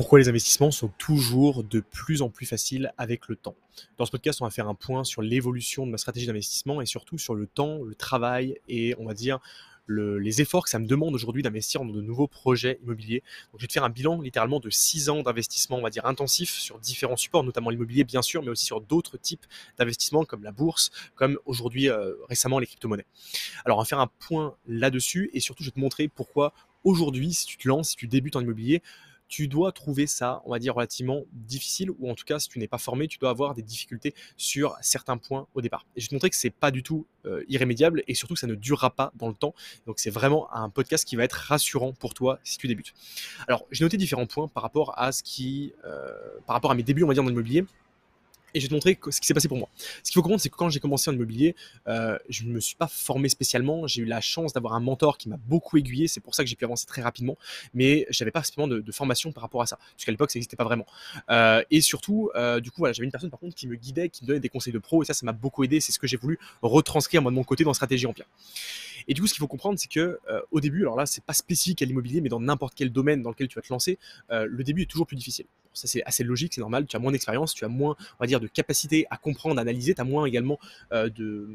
Pourquoi les investissements sont toujours de plus en plus faciles avec le temps Dans ce podcast, on va faire un point sur l'évolution de ma stratégie d'investissement et surtout sur le temps, le travail et on va dire les efforts que ça me demande aujourd'hui d'investir dans de nouveaux projets immobiliers. Donc, je vais te faire un bilan littéralement de 6 ans d'investissement, on va intensif, sur différents supports, notamment l'immobilier bien sûr, mais aussi sur d'autres types d'investissements comme la bourse, comme aujourd'hui euh, récemment les crypto-monnaies. Alors on va faire un point là-dessus et surtout je vais te montrer pourquoi aujourd'hui, si tu te lances, si tu débutes en immobilier, tu dois trouver ça, on va dire, relativement difficile, ou en tout cas, si tu n'es pas formé, tu dois avoir des difficultés sur certains points au départ. Et je vais te montrer que c'est pas du tout euh, irrémédiable et surtout que ça ne durera pas dans le temps. Donc c'est vraiment un podcast qui va être rassurant pour toi si tu débutes. Alors j'ai noté différents points par rapport à ce qui, euh, par rapport à mes débuts, on va dire, dans l'immobilier et je vais te montrer ce qui s'est passé pour moi. Ce qu'il faut comprendre, c'est que quand j'ai commencé en immobilier, euh, je ne me suis pas formé spécialement. J'ai eu la chance d'avoir un mentor qui m'a beaucoup aiguillé. C'est pour ça que j'ai pu avancer très rapidement. Mais je n'avais pas spécialement de, formation par rapport à ça. Puisqu'à l'époque, ça n'existait pas vraiment. Euh, et surtout, euh, du coup, voilà, j'avais une personne par contre qui me guidait, qui me donnait des conseils de pro. Et ça, ça m'a beaucoup aidé. C'est ce que j'ai voulu retranscrire moi de mon côté dans Stratégie Empire. Et du coup, ce qu'il faut comprendre, c'est que au début, alors là, c'est pas spécifique à l'immobilier, mais dans n'importe quel domaine dans lequel tu vas te lancer, le début est toujours plus difficile. Ça c'est assez logique, c'est normal, tu as moins d'expérience, tu as moins, on va dire, de capacité à comprendre, à analyser, tu as moins également euh, de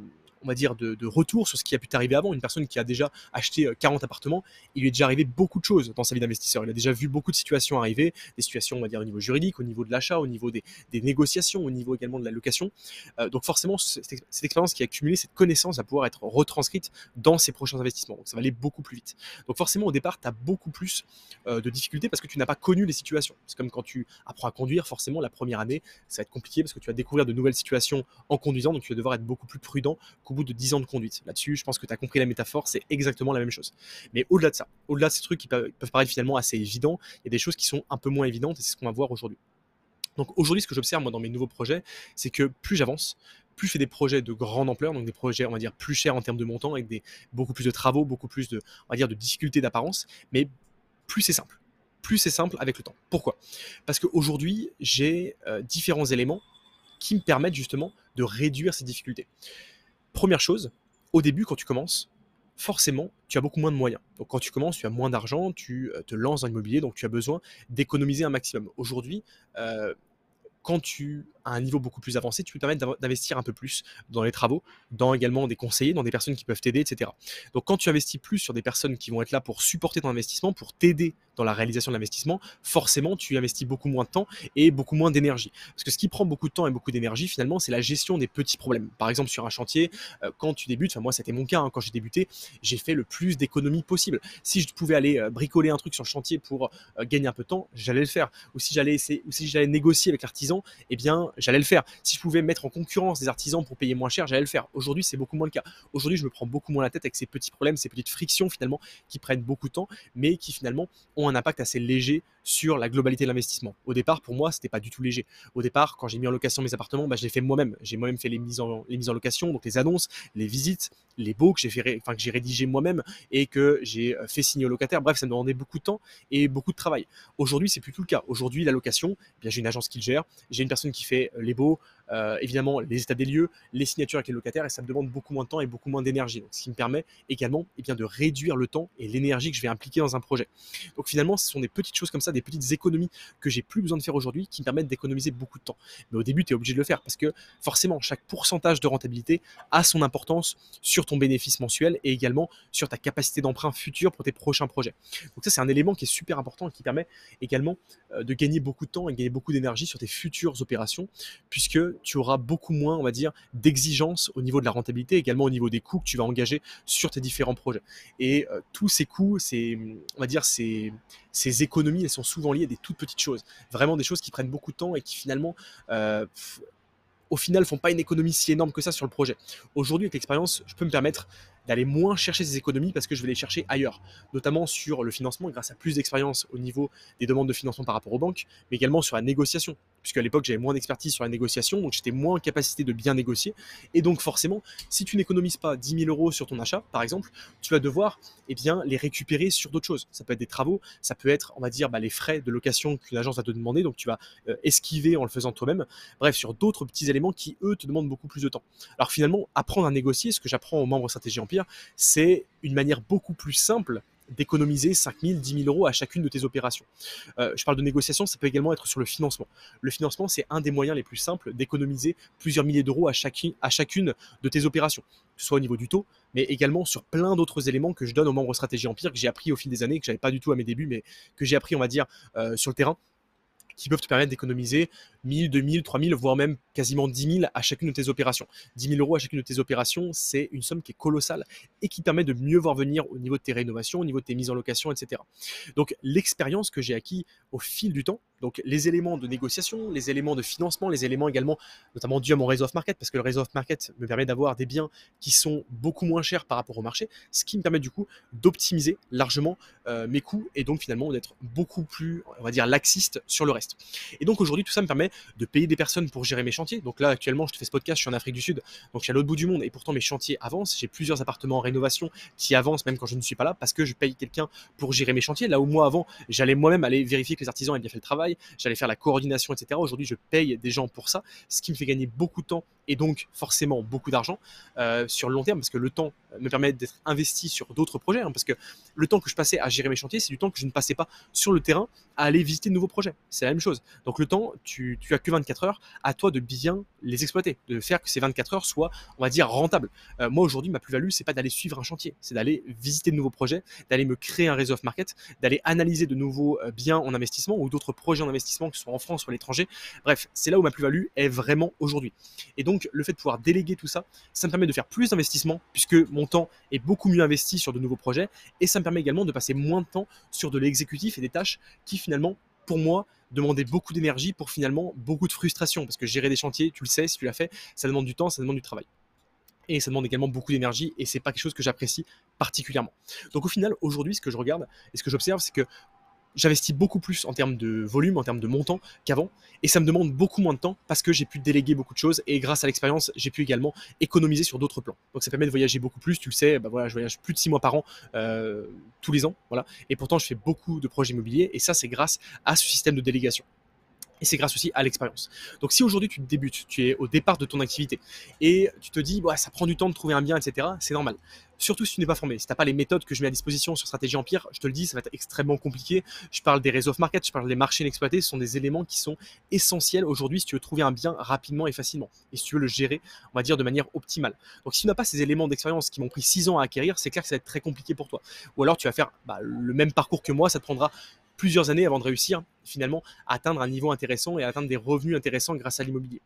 on va dire, de, retour sur ce qui a pu t'arriver avant. Une personne qui a déjà acheté 40 euh, appartements, il lui est déjà arrivé beaucoup de choses dans sa vie d'investisseur. Il a déjà vu beaucoup de situations arriver, des situations, on va dire, au niveau juridique, au niveau de l'achat, au niveau des, négociations, au niveau également de la location. Euh, donc forcément, cette, expérience qui a accumulé, cette connaissance va pouvoir être retranscrite dans ses prochains investissements. Donc ça va aller beaucoup plus vite. Donc forcément, au départ, tu as beaucoup plus euh, de difficultés parce que tu n'as pas connu les situations. C'est comme quand tu apprends à conduire, forcément, la première année, ça va être compliqué parce que tu vas découvrir de nouvelles situations en conduisant, donc tu vas devoir être beaucoup plus prudent qu'au bout de 10 ans de conduite. Là-dessus, je pense que tu as compris la métaphore, c'est exactement la même chose. Mais au-delà de ça, au-delà de ces trucs qui peuvent, paraître finalement assez évidents, il y a des choses qui sont un peu moins évidentes et c'est ce qu'on va voir aujourd'hui. Donc aujourd'hui, ce que j'observe moi dans mes nouveaux projets, c'est que plus j'avance, plus je fais des projets de grande ampleur, donc des projets, on va dire, plus chers en termes de montant, avec des, beaucoup plus de travaux, beaucoup plus de, on va dire, de difficultés d'apparence, mais plus c'est simple. Plus c'est simple avec le temps. Pourquoi? Parce qu'aujourd'hui, j'ai euh, différents éléments qui me permettent justement de réduire ces difficultés. Première chose, au début, quand tu commences, forcément, tu as beaucoup moins de moyens. Donc quand tu commences, tu as moins d'argent, tu euh, te lances dans l'immobilier, donc tu as besoin d'économiser un maximum. Aujourd'hui, euh, quand tu as un niveau beaucoup plus avancé, tu peux te permettre d'investir un peu plus dans les travaux, dans également des conseillers, dans des personnes qui peuvent t'aider, etc. Donc quand tu investis plus sur des personnes qui vont être là pour supporter ton investissement, pour t'aider dans la réalisation de l'investissement, forcément tu investis beaucoup moins de temps et beaucoup moins d'énergie. Parce que ce qui prend beaucoup de temps et beaucoup d'énergie, finalement, c'est la gestion des petits problèmes. Par exemple, sur un chantier, euh, quand tu débutes, enfin moi c'était mon cas, hein, quand j'ai débuté, j'ai fait le plus d'économies possible. Si je pouvais aller euh, bricoler un truc sur le chantier pour euh, gagner un peu de temps, j'allais le faire. Ou si j'allais essayer, ou si j'allais négocier avec l'artisan, eh bien, j'allais le faire. Si je pouvais mettre en concurrence des artisans pour payer moins cher, j'allais le faire. Aujourd'hui, c'est beaucoup moins le cas. Aujourd'hui, je me prends beaucoup moins la tête avec ces petits problèmes, ces petites frictions finalement qui prennent beaucoup de temps, mais qui finalement ont un impact assez léger sur la globalité de l'investissement. Au départ, pour moi, c'était pas du tout léger. Au départ, quand j'ai mis en location mes appartements, bah, je l'ai fait moi-même. J'ai moi-même fait les mises, en, les mises en location, donc les annonces, les visites, les baux que j'ai fait, enfin que j'ai rédigé moi-même et que j'ai euh, fait signer au locataire. Bref, ça me demandait beaucoup de temps et beaucoup de travail. Aujourd'hui, c'est plus tout le cas. Aujourd'hui, la location, eh bien j'ai une agence qui le gère, j'ai une personne qui fait les baux, euh, évidemment les états des lieux, les signatures avec les locataires et ça me demande beaucoup moins de temps et beaucoup moins d'énergie. Ce qui me permet également eh bien, de réduire le temps et l'énergie que je vais impliquer dans un projet. Donc finalement, ce sont des petites choses comme ça, des petites économies que j'ai plus besoin de faire aujourd'hui qui me permettent d'économiser beaucoup de temps. Mais au début, tu es obligé de le faire parce que forcément, chaque pourcentage de rentabilité a son importance sur ton bénéfice mensuel et également sur ta capacité d'emprunt futur pour tes prochains projets. Donc ça, c'est un élément qui est super important et qui permet également euh, de gagner beaucoup de temps et gagner beaucoup d'énergie sur tes futures opérations puisque tu auras beaucoup moins, on va dire, d'exigences au niveau de la rentabilité, également au niveau des coûts que tu vas engager sur tes différents projets. Et euh, tous ces coûts, ces, on va dire, ces, économies, elles sont souvent liées à des toutes petites choses. Vraiment des choses qui prennent beaucoup de temps et qui finalement euh, au final font pas une économie si énorme que ça sur le projet. Aujourd'hui, avec l'expérience, je peux me permettre d'aller moins chercher ces économies parce que je vais les chercher ailleurs, notamment sur le financement grâce à plus d'expérience au niveau des demandes de financement par rapport aux banques, mais également sur la négociation, puisque à l'époque j'avais moins d'expertise sur la négociation, donc j'étais moins en capacité de bien négocier, et donc forcément, si tu n'économises pas 10 000 euros sur ton achat, par exemple, tu vas devoir eh bien, les récupérer sur d'autres choses. Ça peut être des travaux, ça peut être, on va dire, bah, les frais de location qu'une agence va te demander, donc tu vas euh, esquiver en le faisant toi-même, bref, sur d'autres petits éléments qui, eux, te demandent beaucoup plus de temps. Alors finalement, apprendre à négocier, ce que j'apprends aux membres Stratégie Empire, c'est une manière beaucoup plus simple d'économiser 5 000, 10 000 euros à chacune de tes opérations. Euh, je parle de négociation, ça peut également être sur le financement. Le financement, c'est un des moyens les plus simples d'économiser plusieurs milliers d'euros à, chacune de tes opérations, soit au niveau du taux, mais également sur plein d'autres éléments que je donne aux membres Stratégie Empire, que j'ai appris au fil des années, que j'avais pas du tout à mes débuts, mais que j'ai appris, on va dire, euh, sur le terrain qui peuvent te permettre d'économiser 1000, 2000, 3000, voire même quasiment 10 000 à chacune de tes opérations. 10 000 euros à chacune de tes opérations, c'est une somme qui est colossale et qui permet de mieux voir venir au niveau de tes rénovations, au niveau de tes mises en location, etc. Donc l'expérience que j'ai acquis au fil du temps, donc les éléments de négociation, les éléments de financement, les éléments également, notamment dû à mon réseau off-market, parce que le réseau off-market me permet d'avoir des biens qui sont beaucoup moins chers par rapport au marché, ce qui me permet du coup d'optimiser largement euh, mes coûts et donc finalement d'être beaucoup plus, on va dire, laxiste sur le reste. Et donc aujourd'hui, tout ça me permet de payer des personnes pour gérer mes chantiers. Donc là, actuellement, je te fais ce podcast, je suis en Afrique du Sud, donc je suis à l'autre bout du monde et pourtant mes chantiers avancent. J'ai plusieurs appartements en rénovation qui avancent même quand je ne suis pas là parce que je paye quelqu'un pour gérer mes chantiers. Là où moi avant, j'allais moi-même aller vérifier que les artisans aient bien fait le travail, j'allais faire la coordination, etc. Aujourd'hui, je paye des gens pour ça, ce qui me fait gagner beaucoup de temps et donc forcément beaucoup d'argent euh, sur le long terme parce que le temps me permet d'être investi sur d'autres projets. Hein, parce que le temps que je passais à gérer mes chantiers, c'est du temps que je ne passais pas sur le terrain à aller visiter de nouveaux projets. C'est la même chose. Donc le temps, tu, tu as que 24 heures, à toi de bien les exploiter, de faire que ces 24 heures soient, on va dire, rentables. Euh, moi aujourd'hui, ma plus-value, c'est pas d'aller suivre un chantier, c'est d'aller visiter de nouveaux projets, d'aller me créer un réseau of market, d'aller analyser de nouveaux euh, biens en investissement ou d'autres projets en investissement, que ce soit en France ou à l'étranger. Bref, c'est là où ma plus-value est vraiment aujourd'hui. Et donc le fait de pouvoir déléguer tout ça, ça me permet de faire plus d'investissements puisque mon temps est beaucoup mieux investi sur de nouveaux projets et ça me permet également de passer moins de temps sur de l'exécutif et des tâches qui finalement, pour moi, demandaient beaucoup d'énergie pour finalement beaucoup de frustration parce que gérer des chantiers, tu le sais, si tu l'as fait, ça demande du temps, ça demande du travail et ça demande également beaucoup d'énergie et c'est pas quelque chose que j'apprécie particulièrement. Donc au final aujourd'hui ce que je regarde et ce que j'observe c'est que j'investis beaucoup plus en termes de volume, en termes de montant qu'avant. Et ça me demande beaucoup moins de temps parce que j'ai pu déléguer beaucoup de choses. Et grâce à l'expérience, j'ai pu également économiser sur d'autres plans. Donc ça permet de voyager beaucoup plus. Tu le sais, bah voilà, je voyage plus de six mois par an euh, tous les ans. Voilà. Et pourtant, je fais beaucoup de projets immobiliers. Et ça, c'est grâce à ce système de délégation. Et c'est grâce aussi à l'expérience. Donc si aujourd'hui tu débutes, tu es au départ de ton activité et tu te dis ouais, ça prend du temps de trouver un bien, etc., c'est normal. Surtout si tu n'es pas formé. Si tu n'as pas les méthodes que je mets à disposition sur Stratégie Empire, je te le dis, ça va être extrêmement compliqué. Je parle des réseaux of market, je parle des marchés inexploités. Ce sont des éléments qui sont essentiels aujourd'hui si tu veux trouver un bien rapidement et facilement. Et si tu veux le gérer, on va dire, de manière optimale. Donc si tu n'as pas ces éléments d'expérience qui m'ont pris 6 ans à acquérir, c'est clair que ça va être très compliqué pour toi. Ou alors tu vas faire bah, le même parcours que moi, ça te prendra plusieurs années avant de réussir finalement à atteindre un niveau intéressant et à atteindre des revenus intéressants grâce à l'immobilier.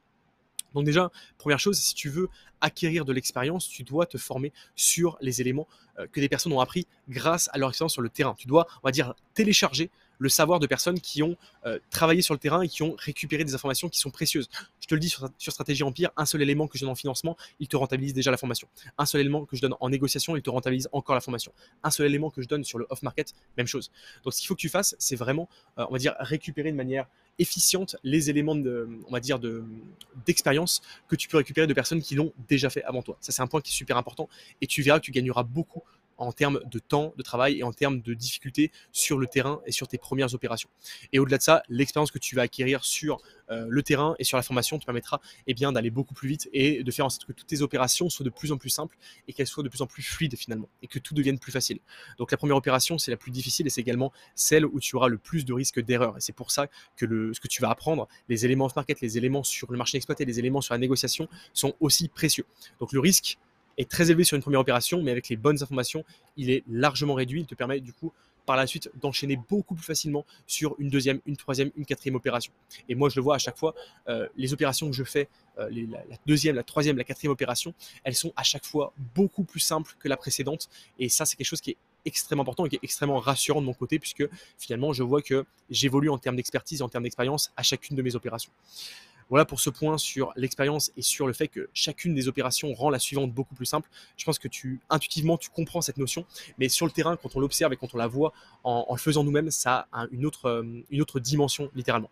Donc déjà, première chose, si tu veux acquérir de l'expérience, tu dois te former sur les éléments euh, que des personnes ont appris grâce à leur expérience sur le terrain. Tu dois, on va dire, télécharger le savoir de personnes qui ont euh, travaillé sur le terrain et qui ont récupéré des informations qui sont précieuses. Je te le dis sur, Stratégie Empire, un seul élément que je donne en financement, il te rentabilise déjà la formation. Un seul élément que je donne en négociation, il te rentabilise encore la formation. Un seul élément que je donne sur le off-market, même chose. Donc ce qu'il faut que tu fasses, c'est vraiment, euh, on va dire, récupérer de manière efficiente les éléments on d'expérience que tu peux récupérer de personnes qui l'ont déjà fait avant toi. Ça, c'est un point qui est super important et tu verras que tu gagneras beaucoup en termes de temps de travail et en termes de difficultés sur le terrain et sur tes premières opérations. Et au-delà de ça, l'expérience que tu vas acquérir sur euh, le terrain et sur la formation te permettra eh bien, d'aller beaucoup plus vite et de faire en sorte que toutes tes opérations soient de plus en plus simples et qu'elles soient de plus en plus fluides finalement et que tout devienne plus facile. Donc la première opération, c'est la plus difficile et c'est également celle où tu auras le plus de risques d'erreur. Et c'est pour ça que le, ce que tu vas apprendre, les éléments off market, les éléments sur le marché exploité, les éléments sur la négociation sont aussi précieux. Donc le risque est très élevé sur une première opération, mais avec les bonnes informations, il est largement réduit. Il te permet du coup par la suite d'enchaîner beaucoup plus facilement sur une deuxième, une troisième, une quatrième opération. Et moi, je le vois à chaque fois, euh, les opérations que je fais, euh, la, deuxième, la troisième, la quatrième opération, elles sont à chaque fois beaucoup plus simples que la précédente. Et ça, c'est quelque chose qui est extrêmement important et qui est extrêmement rassurant de mon côté, puisque finalement, je vois que j'évolue en termes d'expertise en termes d'expérience à chacune de mes opérations. Voilà pour ce point sur l'expérience et sur le fait que chacune des opérations rend la suivante beaucoup plus simple. Je pense que tu intuitivement tu comprends cette notion, mais sur le terrain, quand on l'observe et quand on la voit en, le faisant nous-mêmes, ça a une autre, euh, une autre dimension littéralement.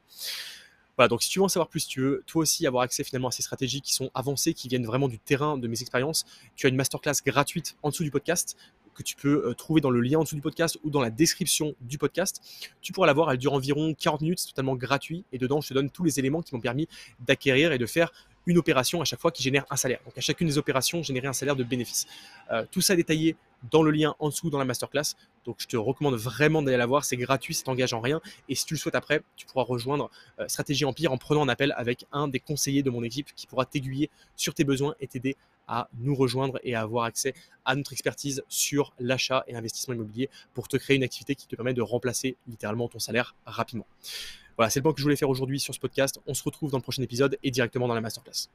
Voilà, donc si tu veux en savoir plus, tu veux toi aussi avoir accès finalement à ces stratégies qui sont avancées, qui viennent vraiment du terrain de mes expériences, tu as une masterclass gratuite en dessous du podcast que tu peux euh, trouver dans le lien en dessous du podcast ou dans la description du podcast. Tu pourras la voir, elle dure environ 40 minutes, c'est totalement gratuit et dedans je te donne tous les éléments qui m'ont permis d'acquérir et de faire une opération à chaque fois qui génère un salaire. Donc à chacune des opérations, générer un salaire de bénéfice. Euh, tout ça détaillé dans le lien en dessous dans la masterclass. Donc je te recommande vraiment d'aller la voir, c'est gratuit, ça t'engage en rien. Et si tu le souhaites après, tu pourras rejoindre euh, Stratégie Empire en prenant un appel avec un des conseillers de mon équipe qui pourra t'aiguiller sur tes besoins et t'aider à nous rejoindre et à avoir accès à notre expertise sur l'achat et l'investissement immobilier pour te créer une activité qui te permet de remplacer littéralement ton salaire rapidement. Voilà, c'est le point que je voulais faire aujourd'hui sur ce podcast. On se retrouve dans le prochain épisode et directement dans la masterclass.